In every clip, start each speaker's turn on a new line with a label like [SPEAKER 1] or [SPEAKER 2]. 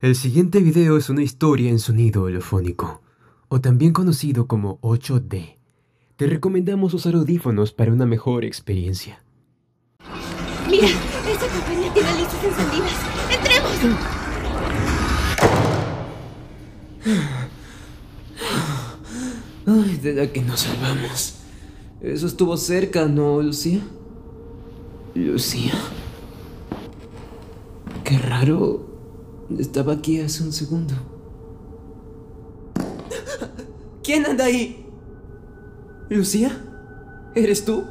[SPEAKER 1] El siguiente video es una historia en sonido holofónico, o también conocido como 8D. Te recomendamos usar audífonos para una mejor experiencia.
[SPEAKER 2] Mira, esa compañía tiene luces encendidas. ¡Entremos!
[SPEAKER 3] Ay, de la que nos salvamos. Eso estuvo cerca, ¿no, Lucía? Lucía. Qué raro. Estaba aquí hace un segundo. ¿Quién anda ahí? ¿Lucía? ¿Eres tú?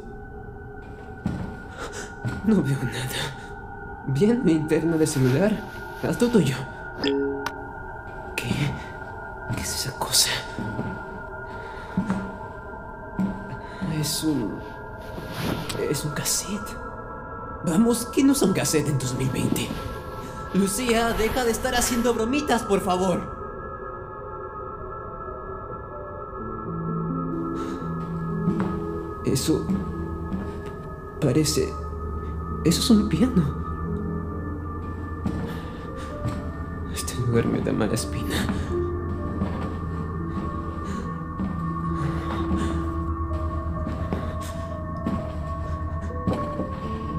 [SPEAKER 3] No veo nada. Bien, mi interna de celular. Haz todo tuyo. ¿Qué? ¿Qué es esa cosa? Es un. Es un cassette. Vamos, ¿qué no son cassette en 2020? Lucía, deja de estar haciendo bromitas, por favor. Eso. Parece. Eso es un piano. Este lugar me da mala espina.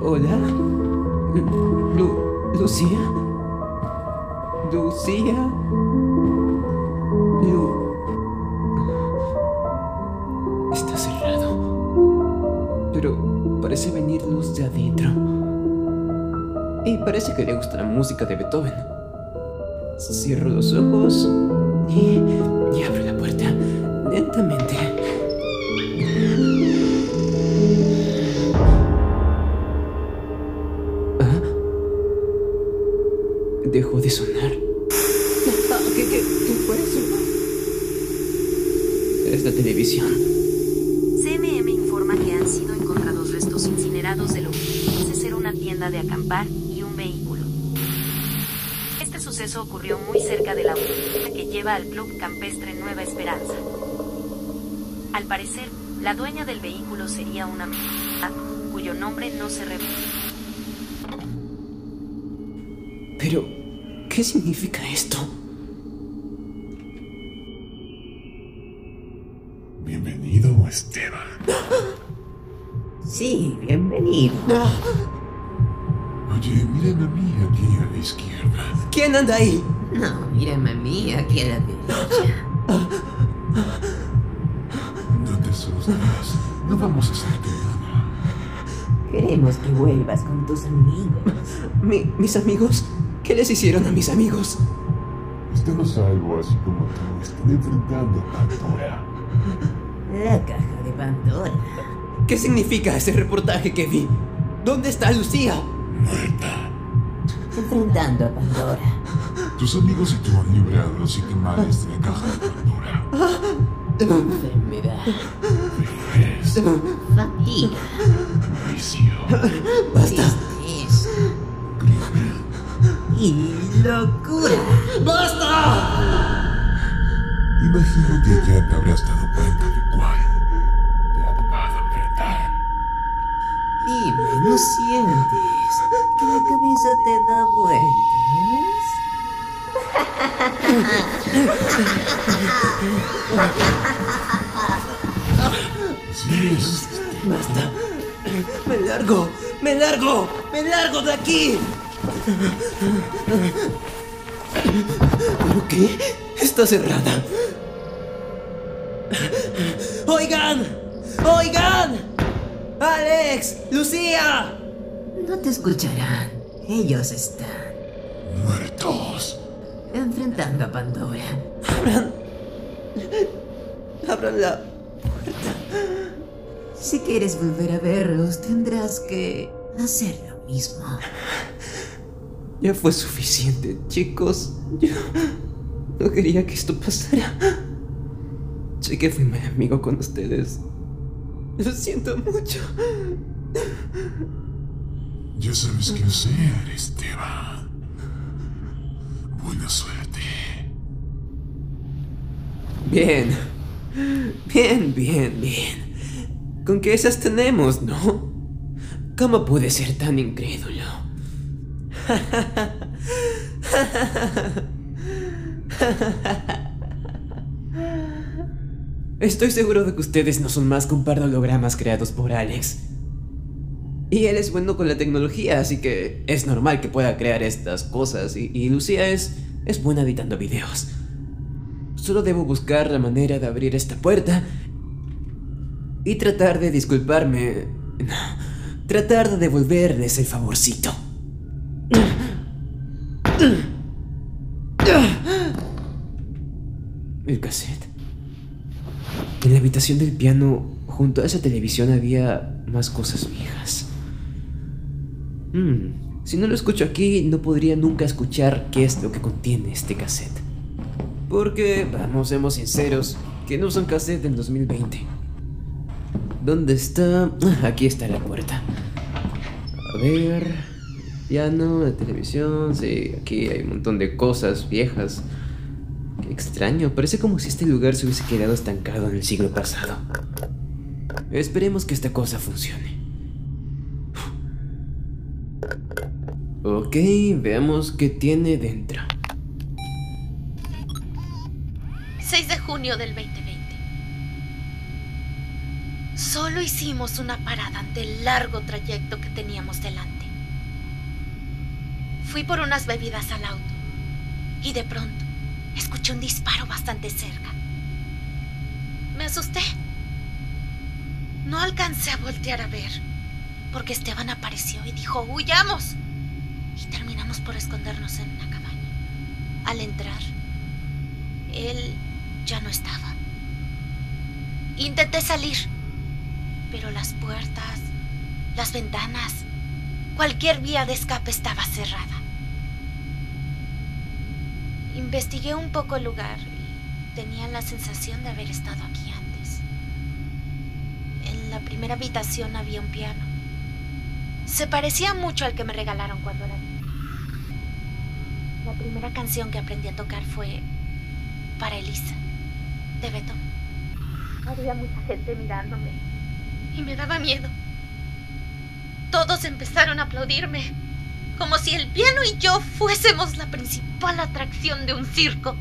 [SPEAKER 3] Hola. Lu Lucía. Lucía. Lu. Está cerrado. Pero parece venir luz de adentro. Y parece que le gusta la música de Beethoven. Cierro los ojos y, y abro la puerta lentamente. ¿Ah? Dejó de sonar. ¿Qué, fue eso? Es la televisión.
[SPEAKER 4] CMM informa que han sido encontrados restos incinerados de lo que parece ser una tienda de acampar y un vehículo. Este suceso ocurrió muy cerca de la autopista que lleva al Club Campestre Nueva Esperanza. Al parecer, la dueña del vehículo sería una mujer cuyo nombre no se revela.
[SPEAKER 3] Pero, ¿qué significa esto?
[SPEAKER 5] Esteban.
[SPEAKER 6] Sí, bienvenido.
[SPEAKER 5] Oye, miren a mí aquí a la izquierda.
[SPEAKER 3] ¿Quién anda ahí?
[SPEAKER 6] No, mírame a mí aquí a la derecha.
[SPEAKER 5] No te asustes. No vamos a hacerte nada.
[SPEAKER 6] Queremos que vuelvas con tus amigos.
[SPEAKER 3] Mi- ¿Mis amigos? ¿Qué les hicieron a mis amigos?
[SPEAKER 5] Estamos algo así como tú. Están enfrentando a Pandora.
[SPEAKER 3] ¿Qué significa ese reportaje que vi? ¿Dónde está Lucía?
[SPEAKER 5] Muerta.
[SPEAKER 6] Enfrentando a Pandora.
[SPEAKER 5] Tus amigos y tú han librado los siete males de la caja de Pandora.
[SPEAKER 6] Enfermedad.
[SPEAKER 5] Vejez,
[SPEAKER 6] Fatiga.
[SPEAKER 5] vicio,
[SPEAKER 3] ¡Basta!
[SPEAKER 6] Tristeza.
[SPEAKER 5] crimen.
[SPEAKER 6] Y locura.
[SPEAKER 3] ¡Basta!
[SPEAKER 5] Imagino que ya te habrás dado
[SPEAKER 6] ¿no sientes que la cabeza te da vueltas?
[SPEAKER 5] Sí.
[SPEAKER 3] ¡Basta! ¡Me largo! ¡Me largo! ¡Me largo de aquí! ¿Pero qué? Está cerrada. ¡Oigan! ¡Oigan! ¡Alex! ¡Lucía!
[SPEAKER 6] No te escucharán. Ellos están
[SPEAKER 5] muertos.
[SPEAKER 6] enfrentando a Pandora.
[SPEAKER 3] ¡Abran! ¡Abran la...
[SPEAKER 6] Si quieres volver a verlos, tendrás que hacer lo mismo.
[SPEAKER 3] Ya fue suficiente, chicos. Yo no quería que esto pasara. Sé que fui mal amigo con ustedes. Lo siento mucho.
[SPEAKER 5] Ya sabes qué hacer, Esteban. Buena suerte.
[SPEAKER 3] Bien. Bien, bien, bien. Con que esas tenemos, ¿no? ¿Cómo pude ser tan incrédulo? Estoy seguro de que ustedes no son más que un par de hologramas creados por Alex. Y él es bueno con la tecnología, así que es normal que pueda crear estas cosas. Y, Lucía es, es buena editando videos. Solo debo buscar la manera de abrir esta puerta y tratar de disculparme. No, tratar de devolverles el favorcito. El cassette. En la habitación del piano, junto a esa televisión, había más cosas viejas. Hmm, si no lo escucho aquí, no podría nunca escuchar qué es lo que contiene este cassette. Porque, vamos, seamos sinceros, que no son cassette en 2020. ¿Dónde está? Ah, Aquí está la puerta. A ver. Piano, la televisión. Sí, aquí hay un montón de cosas viejas. Extraño. Parece como si este lugar se hubiese quedado estancado en el siglo pasado. Esperemos que esta cosa funcione. Ok, veamos qué tiene dentro.
[SPEAKER 2] 6 de junio del 2020. Solo hicimos una parada ante el largo trayecto que teníamos delante. Fui por unas bebidas al auto y de pronto escuché un disparo bastante cerca. Me asusté. No alcancé a voltear a ver porque Esteban apareció y dijo, huyamos. Y terminamos por escondernos en una cabaña. Al entrar, él ya no estaba. Intenté salir, pero las puertas, las ventanas, cualquier vía de escape estaba cerrada. Investigué un poco el lugar y tenía la sensación de haber estado aquí antes. En la primera habitación había un piano. Se parecía mucho al que me regalaron cuando era niña. La primera canción que aprendí a tocar fue para Elisa, de Beto. Había mucha gente mirándome y me daba miedo. Todos empezaron a aplaudirme, como si el piano y yo fuésemos la principal atracción de un circo.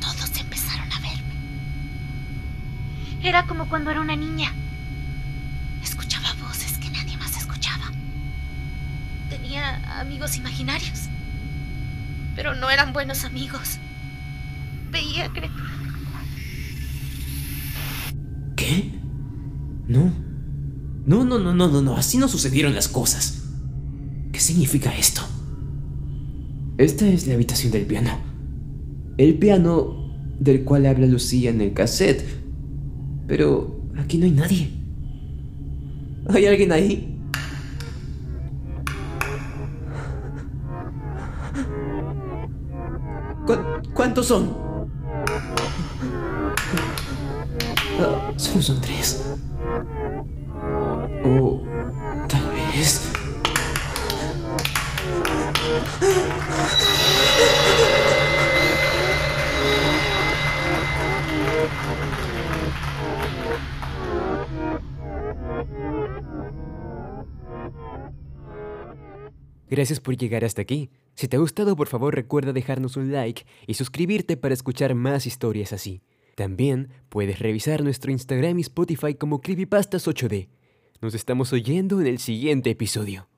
[SPEAKER 2] Todos empezaron a verme. Era como cuando era una niña. Escuchaba voces que nadie más escuchaba. Tenía amigos imaginarios, pero no eran buenos amigos. Veía criaturas.
[SPEAKER 3] ¿Qué? No. No, no, no, no, no, no. Así no sucedieron las cosas. ¿Qué significa esto? Esta es la habitación del piano. El piano del cual habla Lucía en el cassette. Pero aquí no hay nadie. ¿Hay alguien ahí? ¿Cu- ¿Cuántos son? Ah, solo son tres. O
[SPEAKER 1] Gracias por llegar hasta aquí. Si te ha gustado, por favor recuerda dejarnos un like y suscribirte para escuchar más historias así. También puedes revisar nuestro Instagram y Spotify como Creepypastas8D. Nos estamos oyendo en el siguiente episodio.